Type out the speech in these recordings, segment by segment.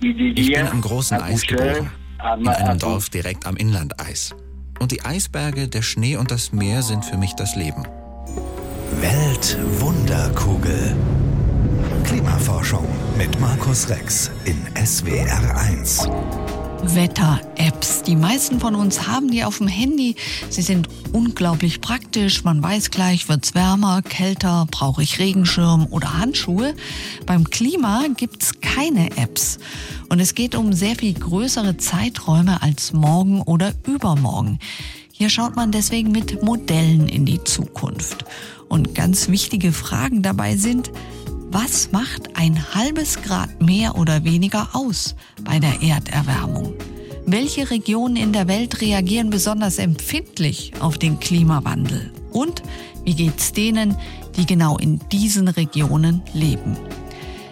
Ich bin am großen Eis geboren, in einem Dorf direkt am Inlandeis. Und die Eisberge, der Schnee und das Meer sind für mich das Leben. Weltwunderkugel. Klimaforschung mit Markus Rex in SWR1. Wetter-Apps. Die meisten von uns haben die auf dem Handy. Sie sind unglaublich praktisch. Man weiß gleich, wird's wärmer, kälter, brauche ich Regenschirm oder Handschuhe. Beim Klima gibt's keine Apps. Und es geht um sehr viel größere Zeiträume als morgen oder übermorgen. Hier schaut man deswegen mit Modellen in die Zukunft. Und ganz wichtige Fragen dabei sind, was macht ein halbes Grad mehr oder weniger aus bei der Erderwärmung? Welche Regionen in der Welt reagieren besonders empfindlich auf den Klimawandel? Und wie geht's denen, die genau in diesen Regionen leben?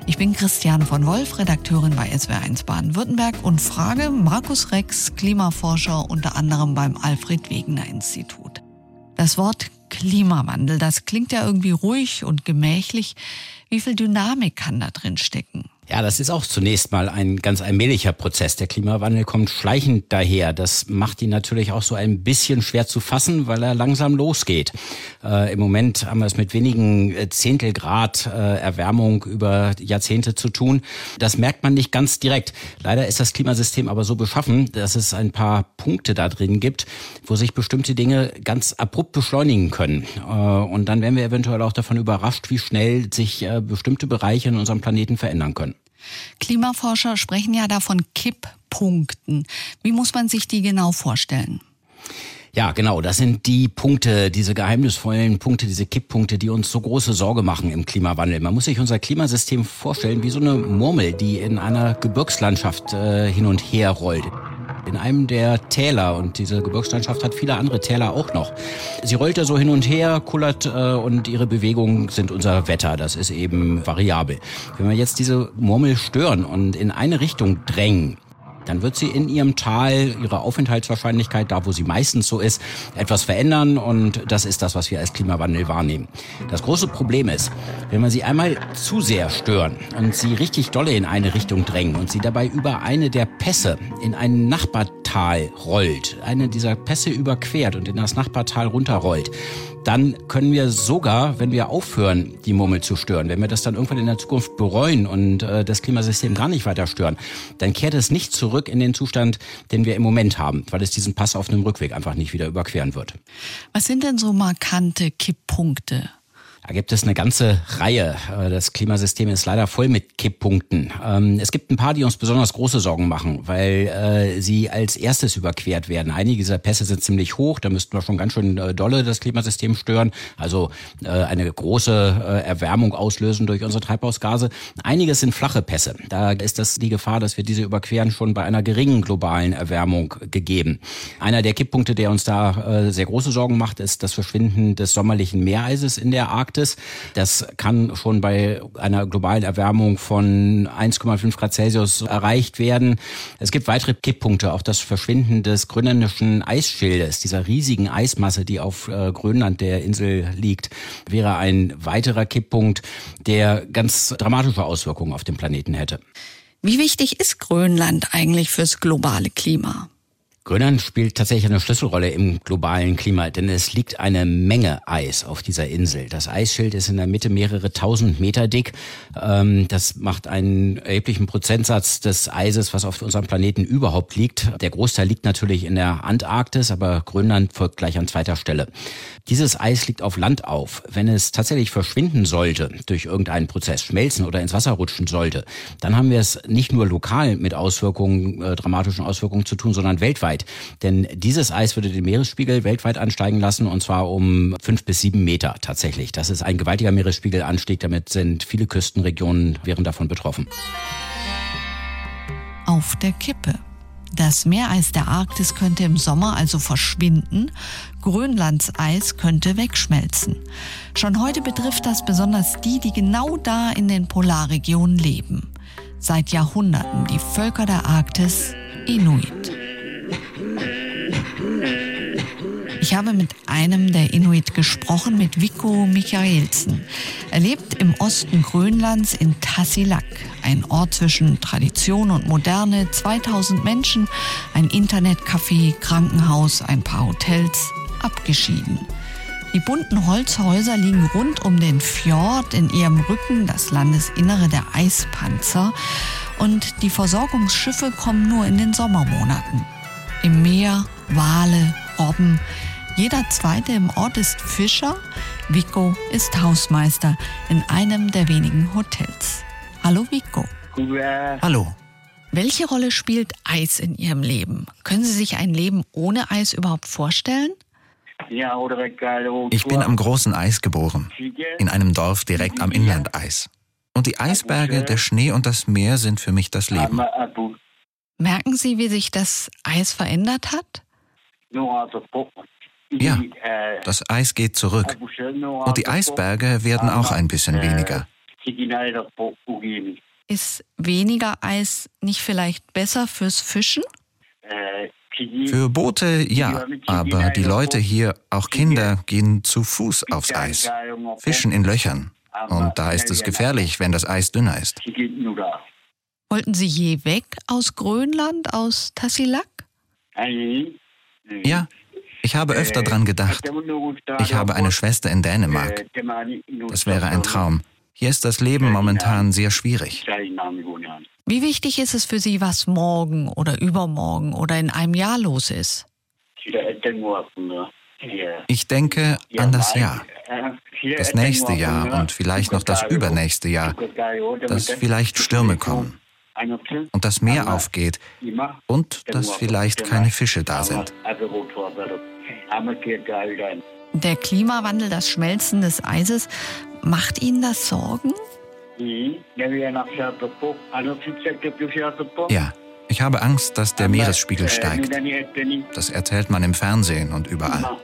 Ich bin Christiane von Wolf, Redakteurin bei SWR1 Baden-Württemberg und frage Markus Rex, Klimaforscher unter anderem beim Alfred Wegener Institut. Das Wort Klimawandel, das klingt ja irgendwie ruhig und gemächlich. Wie viel Dynamik kann da drin stecken? Ja, das ist auch zunächst mal ein ganz allmählicher Prozess. Der Klimawandel kommt schleichend daher. Das macht ihn natürlich auch so ein bisschen schwer zu fassen, weil er langsam losgeht. Äh, Im Moment haben wir es mit wenigen äh, Zehntel Grad äh, Erwärmung über Jahrzehnte zu tun. Das merkt man nicht ganz direkt. Leider ist das Klimasystem aber so beschaffen, dass es ein paar Punkte da drin gibt, wo sich bestimmte Dinge ganz abrupt beschleunigen können. Äh, und dann werden wir eventuell auch davon überrascht, wie schnell sich äh, bestimmte Bereiche in unserem Planeten verändern können. Klimaforscher sprechen ja davon Kipppunkten. Wie muss man sich die genau vorstellen? Ja, genau. Das sind die Punkte, diese geheimnisvollen Punkte, diese Kipppunkte, die uns so große Sorge machen im Klimawandel. Man muss sich unser Klimasystem vorstellen wie so eine Murmel, die in einer Gebirgslandschaft äh, hin und her rollt in einem der Täler und diese Gebirgslandschaft hat viele andere Täler auch noch. Sie rollt da so hin und her, kullert äh, und ihre Bewegungen sind unser Wetter. Das ist eben variabel. Wenn wir jetzt diese Murmel stören und in eine Richtung drängen, dann wird sie in ihrem Tal ihre Aufenthaltswahrscheinlichkeit, da wo sie meistens so ist, etwas verändern und das ist das, was wir als Klimawandel wahrnehmen. Das große Problem ist, wenn wir sie einmal zu sehr stören und sie richtig dolle in eine Richtung drängen und sie dabei über eine der Pässe in ein Nachbartal rollt, eine dieser Pässe überquert und in das Nachbartal runterrollt, dann können wir sogar, wenn wir aufhören, die Murmel zu stören, wenn wir das dann irgendwann in der Zukunft bereuen und äh, das Klimasystem gar nicht weiter stören, dann kehrt es nicht zurück in den Zustand, den wir im Moment haben, weil es diesen Pass auf einem Rückweg einfach nicht wieder überqueren wird. Was sind denn so markante Kipppunkte? Da gibt es eine ganze Reihe. Äh, das Klimasystem ist leider voll mit Kipppunkten. Ähm, es gibt ein paar, die uns besonders große Sorgen machen, weil äh, sie als erstes überquert werden. Einige dieser Pässe sind ziemlich hoch, da müssten wir schon ganz schön äh, dolle das Klimasystem stören, also eine große Erwärmung auslösen durch unsere Treibhausgase. Einige sind flache Pässe. Da ist das die Gefahr, dass wir diese überqueren, schon bei einer geringen globalen Erwärmung gegeben. Einer der Kipppunkte, der uns da sehr große Sorgen macht, ist das Verschwinden des sommerlichen Meereises in der Arktis. Arktis. Das kann schon bei einer globalen Erwärmung von 1,5 Grad Celsius erreicht werden. Es gibt weitere Kipppunkte, auch das Verschwinden des grönländischen Eisschildes, dieser riesigen Eismasse, die auf äh, Grönland der Insel liegt, wäre ein weiterer Kipppunkt, der ganz dramatische Auswirkungen auf den Planeten hätte. Wie wichtig ist Grönland eigentlich fürs globale Klima? Grönland spielt tatsächlich eine Schlüsselrolle im globalen Klima, denn es liegt eine Menge Eis auf dieser Insel. Das Eisschild ist in der Mitte mehrere tausend Meter dick. Ähm, das macht einen erheblichen Prozentsatz des Eises, was auf unserem Planeten überhaupt liegt. Der Großteil liegt natürlich in der Antarktis, aber Grönland folgt gleich an zweiter Stelle. Dieses Eis liegt auf Land auf. Wenn es tatsächlich verschwinden sollte durch irgendeinen Prozess, schmelzen oder ins Wasser rutschen sollte, dann haben wir es nicht nur lokal mit Auswirkungen, äh, dramatischen Auswirkungen zu tun, sondern weltweit weltweit. Denn dieses Eis würde den Meeresspiegel weltweit ansteigen lassen und zwar um fünf bis sieben Meter tatsächlich. Das ist ein gewaltiger Meeresspiegelanstieg. Damit sind viele Küstenregionen wären davon betroffen. Auf der Kippe. Das Meereis der Arktis könnte im Sommer also verschwinden, Grönlands Eis könnte wegschmelzen. Schon heute betrifft das besonders die, die genau da in den Polarregionen leben. Seit Jahrhunderten die Völker der Arktis Inuit. Ich habe mit einem der Inuit gesprochen, mit Vico Michaelsen. Er lebt im Osten Grönlands in Tassilak, ein Ort zwischen Tradition und Moderne, 2000 Menschen, ein Internetcafé, Krankenhaus, ein paar Hotels, abgeschieden. Die bunten Holzhäuser liegen rund um den Fjord, in ihrem Rücken das Landesinnere der Eispanzer und die Versorgungsschiffe kommen nur in den Sommermonaten. Im Meer Wale, Robben. Jeder zweite im Ort ist Fischer. Vico ist Hausmeister in einem der wenigen Hotels. Hallo Vico. Hallo. Welche Rolle spielt Eis in Ihrem Leben? Können Sie sich ein Leben ohne Eis überhaupt vorstellen? Ich bin am großen Eis geboren, in einem Dorf direkt am Inlandeis. Und die Eisberge, der Schnee und das Meer sind für mich das Leben. Merken Sie, wie sich das Eis verändert hat? Ja, das Eis geht zurück. Und die Eisberge werden auch ein bisschen weniger. Ist weniger Eis nicht vielleicht besser fürs Fischen? Für Boote ja, aber die Leute hier, auch Kinder, gehen zu Fuß aufs Eis, fischen in Löchern. Und da ist es gefährlich, wenn das Eis dünner ist. Wollten Sie je weg aus Grönland, aus Tassilak? Ja, ich habe öfter dran gedacht. Ich habe eine Schwester in Dänemark. Das wäre ein Traum. Hier ist das Leben momentan sehr schwierig. Wie wichtig ist es für Sie, was morgen oder übermorgen oder in einem Jahr los ist? Ich denke an das Jahr. Das nächste Jahr und vielleicht noch das übernächste Jahr, dass vielleicht Stürme kommen und das Meer aufgeht und dass vielleicht keine Fische da sind. Der Klimawandel, das Schmelzen des Eises, macht Ihnen das Sorgen? Ja, ich habe Angst, dass der Meeresspiegel steigt. Das erzählt man im Fernsehen und überall.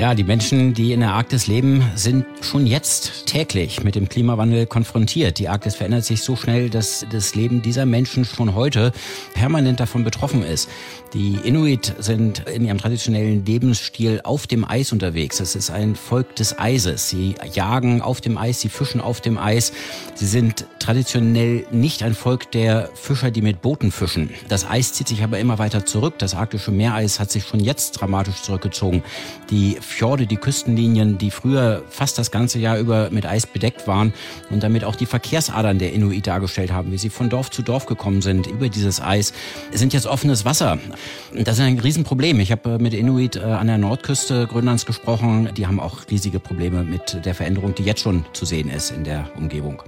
Ja, die Menschen, die in der Arktis leben, sind schon jetzt täglich mit dem Klimawandel konfrontiert. Die Arktis verändert sich so schnell, dass das Leben dieser Menschen schon heute permanent davon betroffen ist. Die Inuit sind in ihrem traditionellen Lebensstil auf dem Eis unterwegs. Es ist ein Volk des Eises. Sie jagen auf dem Eis, sie fischen auf dem Eis. Sie sind traditionell nicht ein Volk der Fischer, die mit Booten fischen. Das Eis zieht sich aber immer weiter zurück. Das arktische Meereis hat sich schon jetzt dramatisch zurückgezogen. Die Fjorde, die Küstenlinien, die früher fast das ganze Jahr über mit Eis bedeckt waren und damit auch die Verkehrsadern der Inuit dargestellt haben, wie sie von Dorf zu Dorf gekommen sind über dieses Eis, sind jetzt offenes Wasser. Das ist ein Riesenproblem. Ich habe mit Inuit äh, an der Nordküste Grönlands gesprochen. Die haben auch riesige Probleme mit der Veränderung, die jetzt schon zu sehen ist in der Umgebung.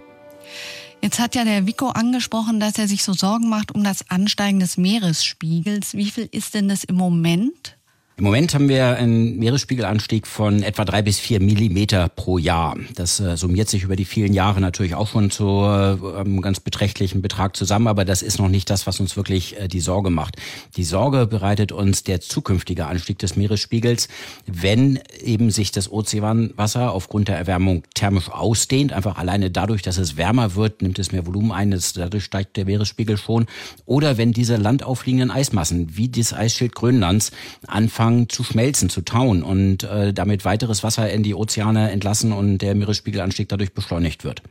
Jetzt hat ja der Vico angesprochen, dass er sich so Sorgen macht um das Ansteigen des Meeresspiegels. Wie viel ist denn das im Moment? Im Moment haben wir einen Meeresspiegelanstieg von etwa drei bis vier Millimeter pro Jahr. Das äh, summiert sich über die vielen Jahre natürlich auch schon zu äh, einem ganz beträchtlichen Betrag zusammen, aber das ist noch nicht das, was uns wirklich äh, die Sorge macht. Die Sorge bereitet uns der zukünftige Anstieg des Meeresspiegels, wenn eben sich das Ozeanwasser aufgrund der Erwärmung thermisch ausdehnt, einfach alleine dadurch, dass es wärmer wird, nimmt es mehr Volumen ein, dadurch steigt der Meeresspiegel schon, oder wenn diese landaufliegenden Eismassen wie das Eisschild Grönlands anfangen, anfangen zu schmelzen, zu tauen und äh, damit weiteres Wasser in die Ozeane entlassen und der Meeresspiegelanstieg dadurch beschleunigt wird.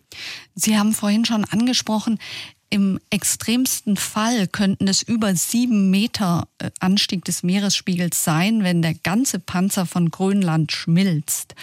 Sie haben vorhin schon angesprochen, im extremsten Fall könnten es über sieben Meter äh, Anstieg des Meeresspiegels sein, wenn der ganze Panzer von Grönland schmilzt.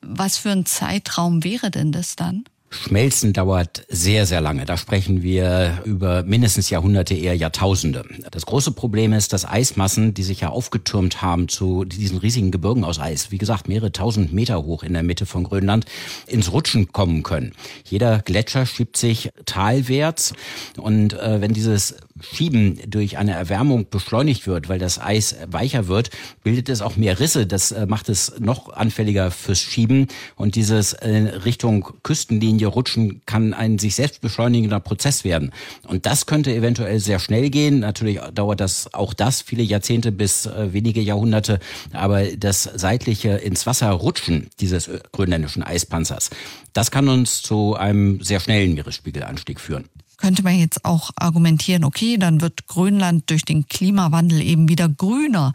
Was für ein Zeitraum wäre denn das dann? Schmelzen dauert sehr, sehr lange. Da sprechen wir über mindestens Jahrhunderte, eher Jahrtausende. Das große Problem ist, dass Eismassen, die sich ja aufgetürmt haben zu diesen riesigen Gebirgen aus Eis, wie gesagt, mehrere tausend Meter hoch in der Mitte von Grönland, ins Rutschen kommen können. Jeder Gletscher schiebt sich talwärts und äh, wenn dieses Schieben durch eine Erwärmung beschleunigt wird, weil das Eis weicher wird, bildet es auch mehr Risse. Das äh, macht es noch anfälliger fürs Schieben. Und dieses äh, Richtung Küstenlinie rutschen kann ein sich selbst beschleunigender Prozess werden. Und das könnte eventuell sehr schnell gehen. Natürlich dauert das auch das viele Jahrzehnte bis äh, wenige Jahrhunderte. Aber das seitliche ins Wasser rutschen dieses grönländischen Eispanzers, das kann uns zu einem sehr schnellen Meeresspiegelanstieg führen. könnte man jetzt auch argumentieren, okay, dann wird Grönland durch den Klimawandel eben wieder grüner.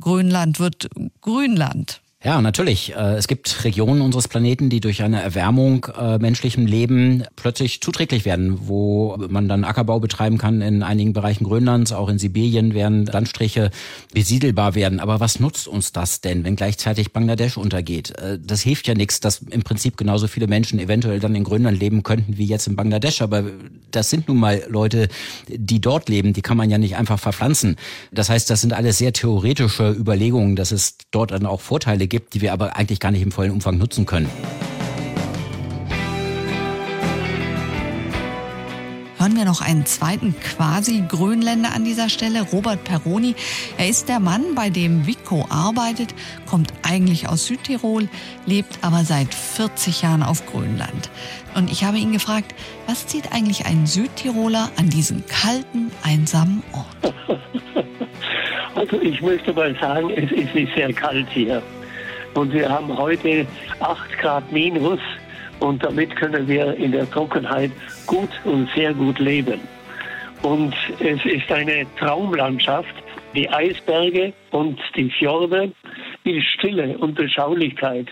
Grönland wird Grünland. Ja, natürlich. Äh, es gibt Regionen unseres Planeten, die durch eine Erwärmung äh, menschlichem Leben plötzlich zuträglich werden, wo man dann Ackerbau betreiben kann in einigen Bereichen Grönlands, auch in Sibirien werden Landstriche besiedelbar werden. Aber was nutzt uns das denn, wenn gleichzeitig Bangladesch untergeht? Äh, das hilft ja nichts, dass im Prinzip genauso viele Menschen eventuell dann in Grönland leben könnten wie jetzt in Bangladesch. Aber das sind nun mal Leute, die dort leben, die kann man ja nicht einfach verpflanzen. Das heißt, das sind alles sehr theoretische Überlegungen, dass es dort dann auch Vorteile gibt, die wir aber eigentlich gar nicht im vollen Umfang nutzen können. Hören wir noch einen zweiten Quasi-Grönländer an dieser Stelle, Robert Peroni. Er ist der Mann, bei dem Vico arbeitet, kommt eigentlich aus Südtirol, lebt aber seit 40 Jahren auf Grönland. Und ich habe ihn gefragt, was zieht eigentlich ein Südtiroler an diesen kalten, einsamen Ort? Also ich möchte mal sagen, es ist nicht sehr kalt hier. Und wir haben heute 8 Grad minus und damit können wir in der Trockenheit gut und sehr gut leben. Und es ist eine Traumlandschaft, die Eisberge und die Fjorde, die Stille und Beschaulichkeit.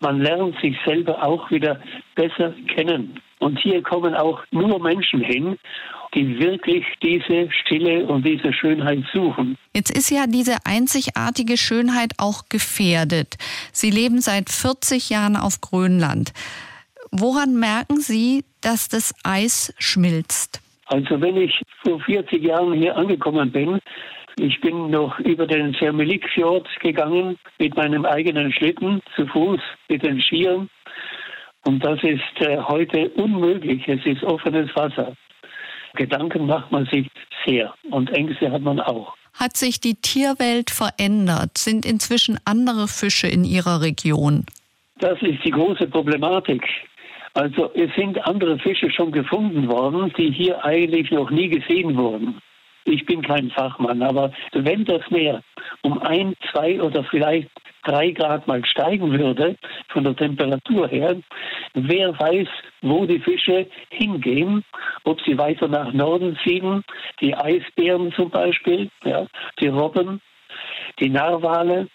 Man lernt sich selber auch wieder besser kennen. Und hier kommen auch nur Menschen hin die wirklich diese Stille und diese Schönheit suchen. Jetzt ist ja diese einzigartige Schönheit auch gefährdet. Sie leben seit 40 Jahren auf Grönland. Woran merken Sie, dass das Eis schmilzt? Also wenn ich vor 40 Jahren hier angekommen bin, ich bin noch über den Sermelikfjord gegangen mit meinem eigenen Schlitten zu Fuß mit den Skiern. Und das ist äh, heute unmöglich. Es ist offenes Wasser. Gedanken macht man sich sehr und Ängste hat man auch. Hat sich die Tierwelt verändert? Sind inzwischen andere Fische in Ihrer Region? Das ist die große Problematik. Also es sind andere Fische schon gefunden worden, die hier eigentlich noch nie gesehen wurden. Ich bin kein Fachmann, aber wenn das Meer um ein, zwei oder vielleicht drei Grad mal steigen würde, von der Temperatur her, wer weiß, wo die Fische hingehen, ob sie weiter nach Norden fliegen, die Eisbären zum Beispiel, ja, die Robben, die Narwale.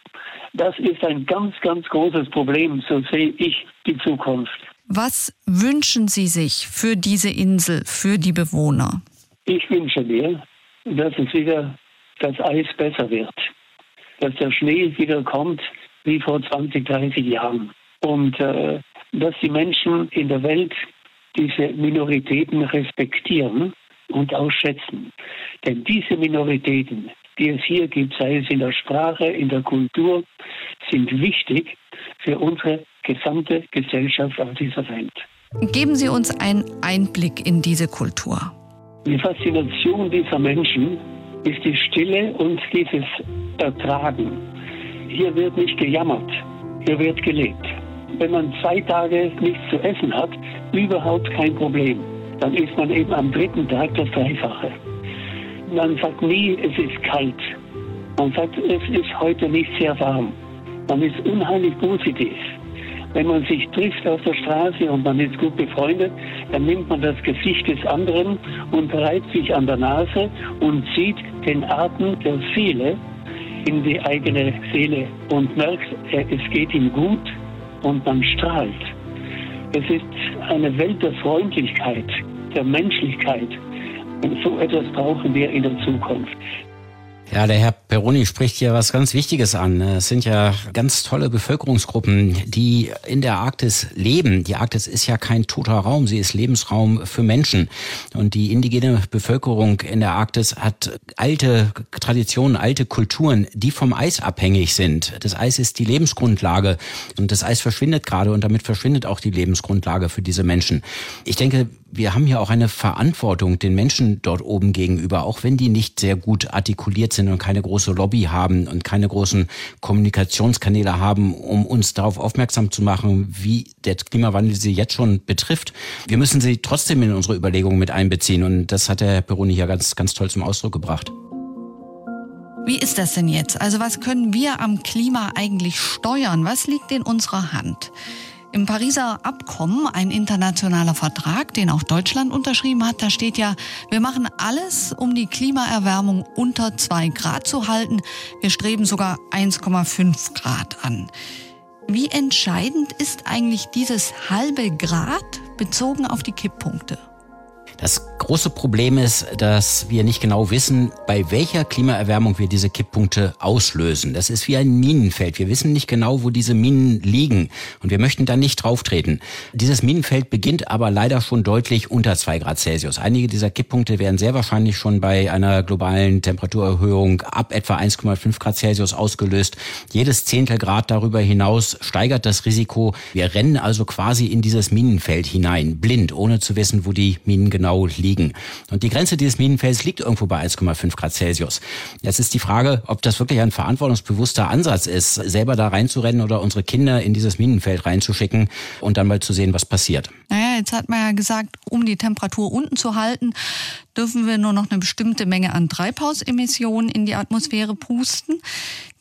Das ist ein ganz, ganz großes Problem, so sehe ich die Zukunft. Was wünschen Sie sich für diese Insel, für die Bewohner? Ich wünsche mir, dass es wieder das Eis besser wird, dass der Schnee wieder kommt wie vor 20, 30 Jahren und äh, dass die Menschen in der Welt diese Minoritäten respektieren und auch schätzen. Denn diese Minoritäten, die es hier gibt, sei es in der Sprache, in der Kultur, sind wichtig für unsere gesamte Gesellschaft auf dieser Welt. Geben Sie uns einen Einblick in diese Kultur. Die Faszination dieser Menschen ist die Stille und dieses Ertragen. Hier wird nicht gejammert, hier wird gelebt. Wenn man zwei Tage nichts zu essen hat, überhaupt kein Problem. Dann ist man eben am dritten Tag das Dreifache. Man sagt nie, es ist kalt. Man sagt, es ist heute nicht sehr warm. Man ist unheimlich positiv. Wenn man sich trifft auf der Straße und man ist gut befreundet, dann nimmt man das Gesicht des anderen und reibt sich an der Nase und sieht den Atem der Seele in die eigene Seele und merkt, es geht ihm gut und man strahlt. Es ist eine Welt der Freundlichkeit, der Menschlichkeit. Und so etwas brauchen wir in der Zukunft. Ja, der Herr Peroni spricht hier was ganz Wichtiges an. Es sind ja ganz tolle Bevölkerungsgruppen, die in der Arktis leben. Die Arktis ist ja kein toter Raum, sie ist Lebensraum für Menschen. Und die indigene Bevölkerung in der Arktis hat alte Traditionen, alte Kulturen, die vom Eis abhängig sind. Das Eis ist die Lebensgrundlage und das Eis verschwindet gerade und damit verschwindet auch die Lebensgrundlage für diese Menschen. Ich denke, wir haben ja auch eine Verantwortung den Menschen dort oben gegenüber, auch wenn die nicht sehr gut artikuliert sind und keine große Lobby haben und keine großen Kommunikationskanäle haben, um uns darauf aufmerksam zu machen, wie der Klimawandel sie jetzt schon betrifft. Wir müssen sie trotzdem in unsere Überlegungen mit einbeziehen und das hat der Herr Peroni hier ganz, ganz toll zum Ausdruck gebracht. Wie ist das denn jetzt? Also was können wir am Klima eigentlich steuern? Was liegt in unserer Hand? Im Pariser Abkommen, ein internationaler Vertrag, den auch Deutschland unterschrieben hat, da steht ja, wir machen alles, um die Klimaerwärmung unter zwei Grad zu halten. Wir streben sogar 1,5 Grad an. Wie entscheidend ist eigentlich dieses halbe Grad bezogen auf die Kipppunkte? Das große Problem ist, dass wir nicht genau wissen, bei welcher Klimaerwärmung wir diese Kipppunkte auslösen. Das ist wie ein Minenfeld. Wir wissen nicht genau, wo diese Minen liegen und wir möchten da nicht drauftreten. Dieses Minenfeld beginnt aber leider schon deutlich unter zwei Grad Celsius. Einige dieser Kipppunkte werden sehr wahrscheinlich schon bei einer globalen Temperaturerhöhung ab etwa 1,5 Grad Celsius ausgelöst. Jedes Zehntel Grad darüber hinaus steigert das Risiko. Wir rennen also quasi in dieses Minenfeld hinein, blind, ohne zu wissen, wo die Minen genau genau liegen. Und die Grenze dieses Minenfelds liegt irgendwo bei 1,5 Grad Celsius. Jetzt ist die Frage, ob das wirklich ein verantwortungsbewusster Ansatz ist, selber da reinzurennen oder unsere Kinder in dieses Minenfeld reinzuschicken und dann mal zu sehen, was passiert. Naja, jetzt hat man ja gesagt, um die Temperatur unten zu halten, dürfen wir nur noch eine bestimmte Menge an Treibhausemissionen in die Atmosphäre pusten.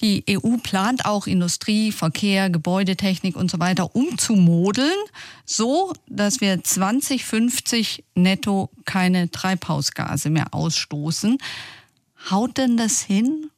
Die EU plant auch Industrie, Verkehr, Gebäudetechnik und so weiter umzumodeln, so dass wir 2050 netto keine Treibhausgase mehr ausstoßen. Haut denn das hin?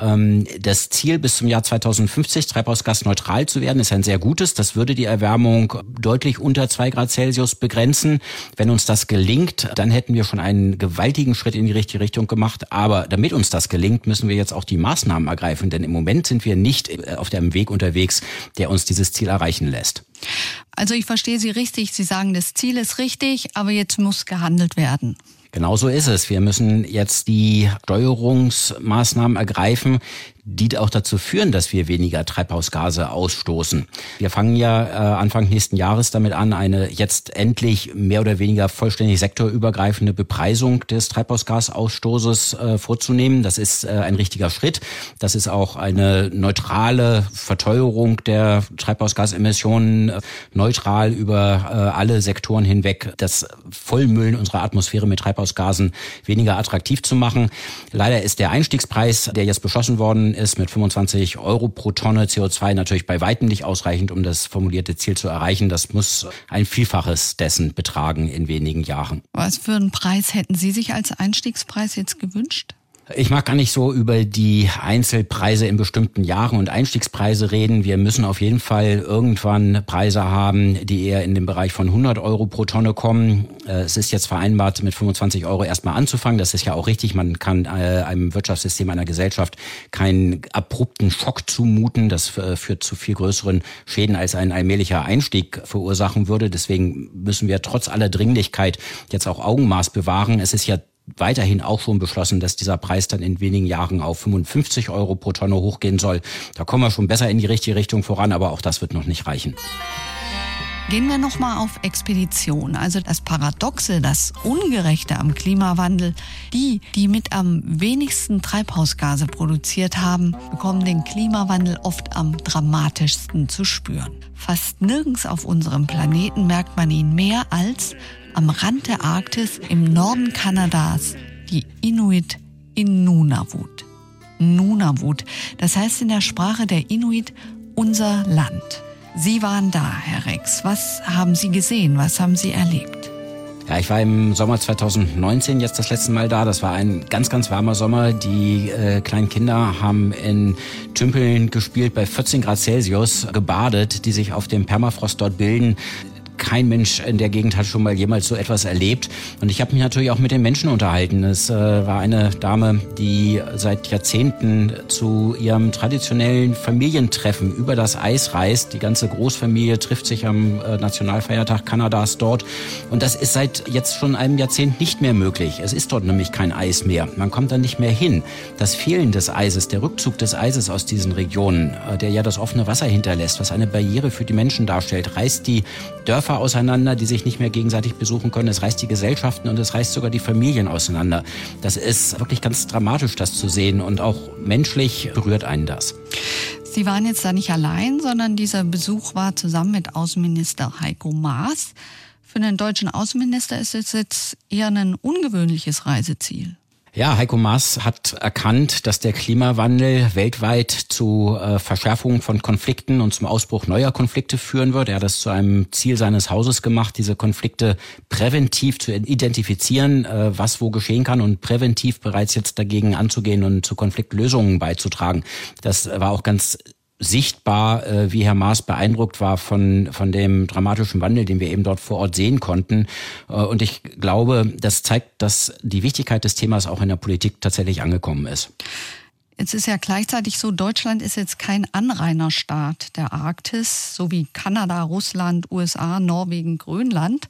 Ähm, das Ziel bis zum Jahr 2050 treibhausgasneutral zu werden ist ein sehr gutes. Das würde die Erwärmung deutlich unter zwei Grad Celsius begrenzen. Wenn uns das gelingt, dann hätten wir schon einen gewaltigen Schritt in die richtige Richtung gemacht. Aber damit uns das gelingt, müssen wir jetzt auch die Maßnahmen ergreifen. Denn im Moment sind wir nicht äh, auf dem Weg unterwegs, der uns dieses Ziel erreichen lässt. Also ich verstehe Sie richtig. Sie sagen, das Ziel ist richtig, aber jetzt muss gehandelt werden. Genau so ist es. Wir müssen jetzt die Steuerungsmaßnahmen ergreifen, die auch dazu führen, dass wir weniger Treibhausgase ausstoßen. Wir fangen ja äh, Anfang nächsten Jahres damit an, eine jetzt endlich mehr oder weniger vollständig sektorübergreifende Bepreisung des Treibhausgasausstoßes äh, vorzunehmen. Das ist äh, ein richtiger Schritt. Das ist auch eine neutrale Verteuerung der Treibhausgasemissionen, äh, neutral über äh, alle Sektoren hinweg, das Vollmüllen unserer Atmosphäre mit Treibhausgasen weniger attraktiv zu machen. Leider ist der Einstiegspreis, der jetzt beschlossen worden ist mit 25 Euro pro Tonne CO2 natürlich bei weitem nicht ausreichend, um das formulierte Ziel zu erreichen. Das muss ein Vielfaches dessen betragen in wenigen Jahren. Was für einen Preis hätten Sie sich als Einstiegspreis jetzt gewünscht? Ich mag gar nicht so über die Einzelpreise in bestimmten Jahren und Einstiegspreise reden. Wir müssen auf jeden Fall irgendwann Preise haben, die eher in den Bereich von 100 Euro pro Tonne kommen. Äh, es ist jetzt vereinbart, mit 25 Euro erstmal anzufangen. Das ist ja auch richtig. Man kann äh, einem Wirtschaftssystem einer Gesellschaft keinen abrupten Schock zumuten. Das äh, führt zu viel größeren Schäden, als ein allmählicher Einstieg verursachen würde. Deswegen müssen wir trotz aller Dringlichkeit jetzt auch Augenmaß bewahren. Es ist ja weiterhin auch schon beschlossen, dass dieser Preis dann in wenigen Jahren auf 55 Euro pro Tonne hochgehen soll. Da kommen wir schon besser in die richtige Richtung voran, aber auch das wird noch nicht reichen. Gehen wir nochmal auf Expedition. Also das Paradoxe, das Ungerechte am Klimawandel. Die, die mit am wenigsten Treibhausgase produziert haben, bekommen den Klimawandel oft am dramatischsten zu spüren. Fast nirgends auf unserem Planeten merkt man ihn mehr als am Rand der Arktis im Norden Kanadas, die Inuit in Nunavut. Nunavut, das heißt in der Sprache der Inuit unser Land. Sie waren da, Herr Rex. Was haben Sie gesehen? Was haben Sie erlebt? Ja, ich war im Sommer 2019 jetzt das letzte Mal da. Das war ein ganz, ganz warmer Sommer. Die äh, kleinen Kinder haben in Tümpeln gespielt bei 14 Grad Celsius, gebadet, die sich auf dem Permafrost dort bilden kein Mensch in der Gegend hat schon mal jemals so etwas erlebt. Und ich habe mich natürlich auch mit den Menschen unterhalten. Es äh, war eine Dame, die seit Jahrzehnten zu ihrem traditionellen Familientreffen über das Eis reist. Die ganze Großfamilie trifft sich am äh, Nationalfeiertag Kanadas dort. Und das ist seit jetzt schon einem Jahrzehnt nicht mehr möglich. Es ist dort nämlich kein Eis mehr. Man kommt da nicht mehr hin. Das Fehlen des Eises, der Rückzug des Eises aus diesen Regionen, äh, der ja das offene Wasser hinterlässt, was eine Barriere für die Menschen darstellt, reißt die Dörfer Dörfer auseinander, die sich nicht mehr gegenseitig besuchen können. Es reißt die Gesellschaften und es reißt sogar die Familien auseinander. Das ist wirklich ganz dramatisch, das zu sehen und auch menschlich berührt einen das. Sie waren jetzt da nicht allein, sondern dieser Besuch war zusammen mit Außenminister Heiko Maas. Für den deutschen Außenminister ist es jetzt eher ein ungewöhnliches Reiseziel. Ja, Heiko Maas hat erkannt, dass der Klimawandel weltweit zu äh, Verschärfungen von Konflikten und zum Ausbruch neuer Konflikte führen wird. Er hat das zu einem Ziel seines Hauses gemacht, diese Konflikte präventiv zu identifizieren, äh, was wo geschehen kann und präventiv bereits jetzt dagegen anzugehen und zu Konfliktlösungen beizutragen. Das war auch ganz sichtbar, äh, wie Herr Maas beeindruckt war von, von dem dramatischen Wandel, den wir eben dort vor Ort sehen konnten. Äh, und ich glaube, das zeigt, dass die Wichtigkeit des Themas auch in der Politik tatsächlich angekommen ist. Jetzt ist ja gleichzeitig so, Deutschland ist jetzt kein Anrainerstaat der Arktis, so wie Kanada, Russland, USA, Norwegen, Grönland.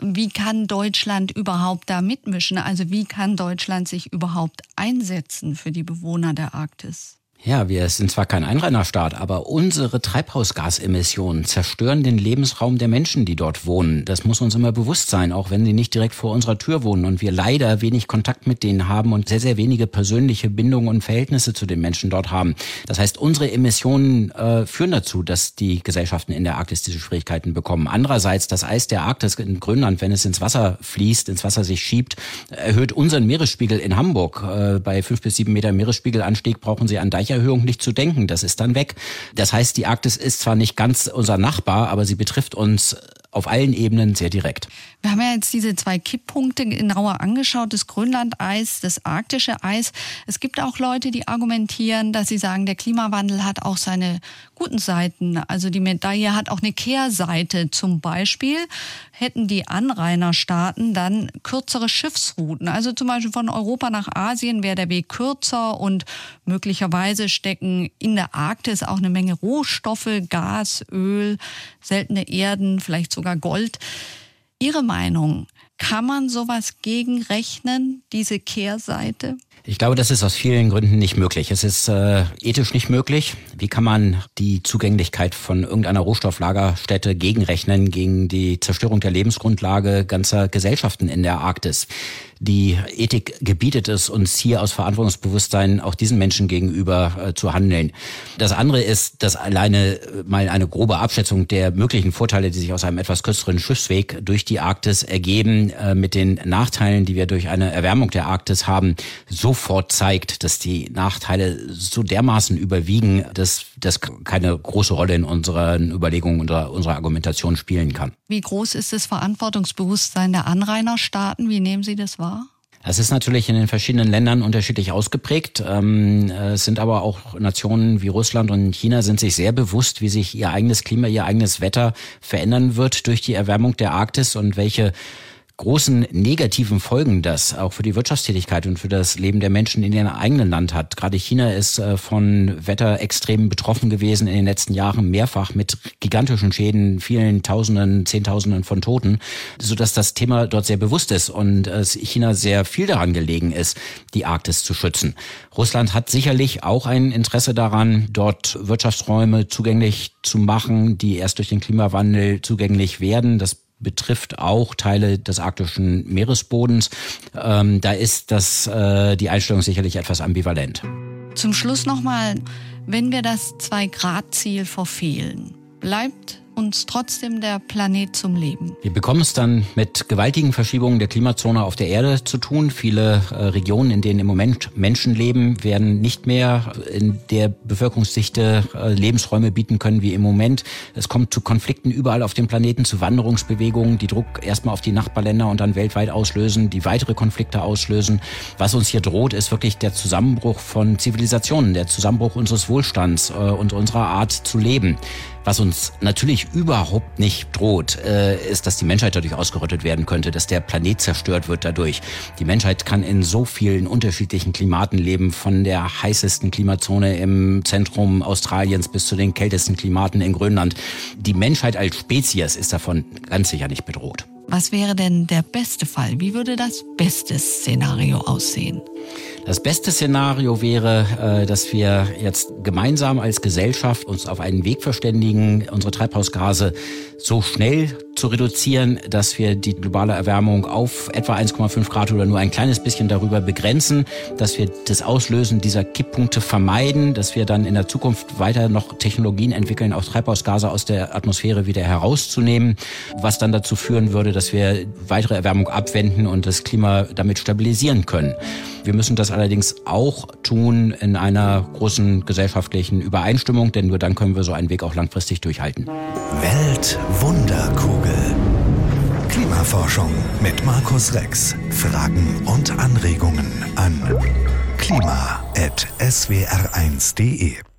Wie kann Deutschland überhaupt da mitmischen? Also wie kann Deutschland sich überhaupt einsetzen für die Bewohner der Arktis? Ja, wir sind zwar kein Einrainerstaat, aber unsere Treibhausgasemissionen zerstören den Lebensraum der Menschen, die dort wohnen. Das muss uns immer bewusst sein, auch wenn sie nicht direkt vor unserer Tür wohnen und wir leider wenig Kontakt mit denen haben und sehr, sehr wenige persönliche Bindungen und Verhältnisse zu den Menschen dort haben. Das heißt, unsere Emissionen äh, führen dazu, dass die Gesellschaften in der Arktis diese Schwierigkeiten bekommen. Andererseits, das Eis der Arktis in Grönland, wenn es ins Wasser fließt, ins Wasser sich schiebt, erhöht unseren Meeresspiegel in Hamburg. Äh, bei fünf bis sieben Meter Meeresspiegelanstieg brauchen Sie einen Deich Erhöhung nicht zu denken. Das ist dann weg. Das heißt, die Arktis ist zwar nicht ganz unser Nachbar, aber sie betrifft uns auf allen Ebenen sehr direkt. Wir haben ja jetzt diese zwei Kipppunkte genauer angeschaut, das Grönlandeis, das arktische Eis. Es gibt auch Leute, die argumentieren, dass sie sagen, der Klimawandel hat auch seine guten Seiten. Also die Medaille hat auch eine Kehrseite. Zum Beispiel hätten die Anrainerstaaten dann kürzere Schiffsrouten. Also zum Beispiel von Europa nach Asien wäre der Weg kürzer und möglicherweise stecken in der Arktis auch eine Menge Rohstoffe, Gas, Öl, seltene Erden, vielleicht sogar Gold. Ihre Meinung, kann man sowas gegenrechnen, diese Kehrseite? Ich glaube, das ist aus vielen Gründen nicht möglich. Es ist äh, ethisch nicht möglich. Wie kann man die Zugänglichkeit von irgendeiner Rohstofflagerstätte gegenrechnen gegen die Zerstörung der Lebensgrundlage ganzer Gesellschaften in der Arktis? Die Ethik gebietet es uns hier aus Verantwortungsbewusstsein auch diesen Menschen gegenüber äh, zu handeln. Das andere ist, dass alleine äh, mal eine grobe Abschätzung der möglichen Vorteile, die sich aus einem etwas kürzeren Schiffsweg durch die Arktis ergeben, äh, mit den Nachteilen, die wir durch eine Erwärmung der Arktis haben, sofort zeigt, dass die Nachteile so dermaßen überwiegen, dass das keine große Rolle in unseren Überlegungen oder unserer Argumentation spielen kann. Wie groß ist das Verantwortungsbewusstsein der Anrainerstaaten? Wie nehmen Sie das wahr? Es ist natürlich in den verschiedenen Ländern unterschiedlich ausgeprägt. Ähm, es sind aber auch Nationen wie Russland und China sind sich sehr bewusst, wie sich ihr eigenes Klima, ihr eigenes Wetter verändern wird durch die Erwärmung der Arktis und welche großen negativen Folgen das auch für die Wirtschaftstätigkeit und für das Leben der Menschen in ihrem eigenen Land hat. Gerade China ist äh, von Wetterextremen betroffen gewesen in den letzten Jahren mehrfach mit gigantischen Schäden, vielen Tausenden, Zehntausenden von Toten, so dass das Thema dort sehr bewusst ist und es China sehr viel daran gelegen ist, die Arktis zu schützen. Russland hat sicherlich auch ein Interesse daran, dort Wirtschaftsräume zugänglich zu machen, die erst durch den Klimawandel zugänglich werden. Das betrifft auch Teile des arktischen Meeresbodens. Ähm, da ist das, äh, die Einstellung sicherlich etwas ambivalent. Zum Schluss nochmal, wenn wir das Zwei-Grad-Ziel verfehlen, bleibt uns trotzdem der Planet zum Leben. Wir bekommen es dann mit gewaltigen Verschiebungen der Klimazone auf der Erde zu tun. Viele äh, Regionen, in denen im Moment Menschen leben, werden nicht mehr in der Bevölkerungsdichte äh, Lebensräume bieten können wie im Moment. Es kommt zu Konflikten überall auf dem Planeten, zu Wanderungsbewegungen, die Druck erstmal auf die Nachbarländer und dann weltweit auslösen, die weitere Konflikte auslösen. Was uns hier droht, ist wirklich der Zusammenbruch von Zivilisationen, der Zusammenbruch unseres Wohlstands äh, und unserer Art zu leben. Was uns natürlich überhaupt nicht droht, äh, ist, dass die Menschheit dadurch ausgerottet werden könnte, dass der Planet zerstört wird dadurch. Die Menschheit kann in so vielen unterschiedlichen Klimaten leben, von der heißesten Klimazone im Zentrum Australiens bis zu den kältesten Klimaten in Grönland. Die Menschheit als Spezies ist davon ganz sicher nicht bedroht. Was wäre denn der beste Fall? Wie würde das beste Szenario aussehen? Das beste Szenario wäre, äh, dass wir jetzt gemeinsam als Gesellschaft uns auf einen Weg verständigen, unsere Treibhausgase so schnell zu reduzieren, dass wir die globale Erwärmung auf etwa 1,5 Grad oder nur ein kleines bisschen darüber begrenzen, dass wir das Auslösen dieser Kipppunkte vermeiden, dass wir dann in der Zukunft weiter noch Technologien entwickeln, auch Treibhausgase aus der Atmosphäre wieder herauszunehmen, was dann dazu führen würde, dass wir weitere Erwärmung abwenden und das Klima damit stabilisieren können. Wir müssen das allerdings auch tun in einer großen gesellschaftlichen Übereinstimmung, denn nur dann können wir so einen Weg auch langfristig durchhalten. Weltwunderkugel. Klimaforschung mit Markus Rex. Fragen und Anregungen an klima.swr1.de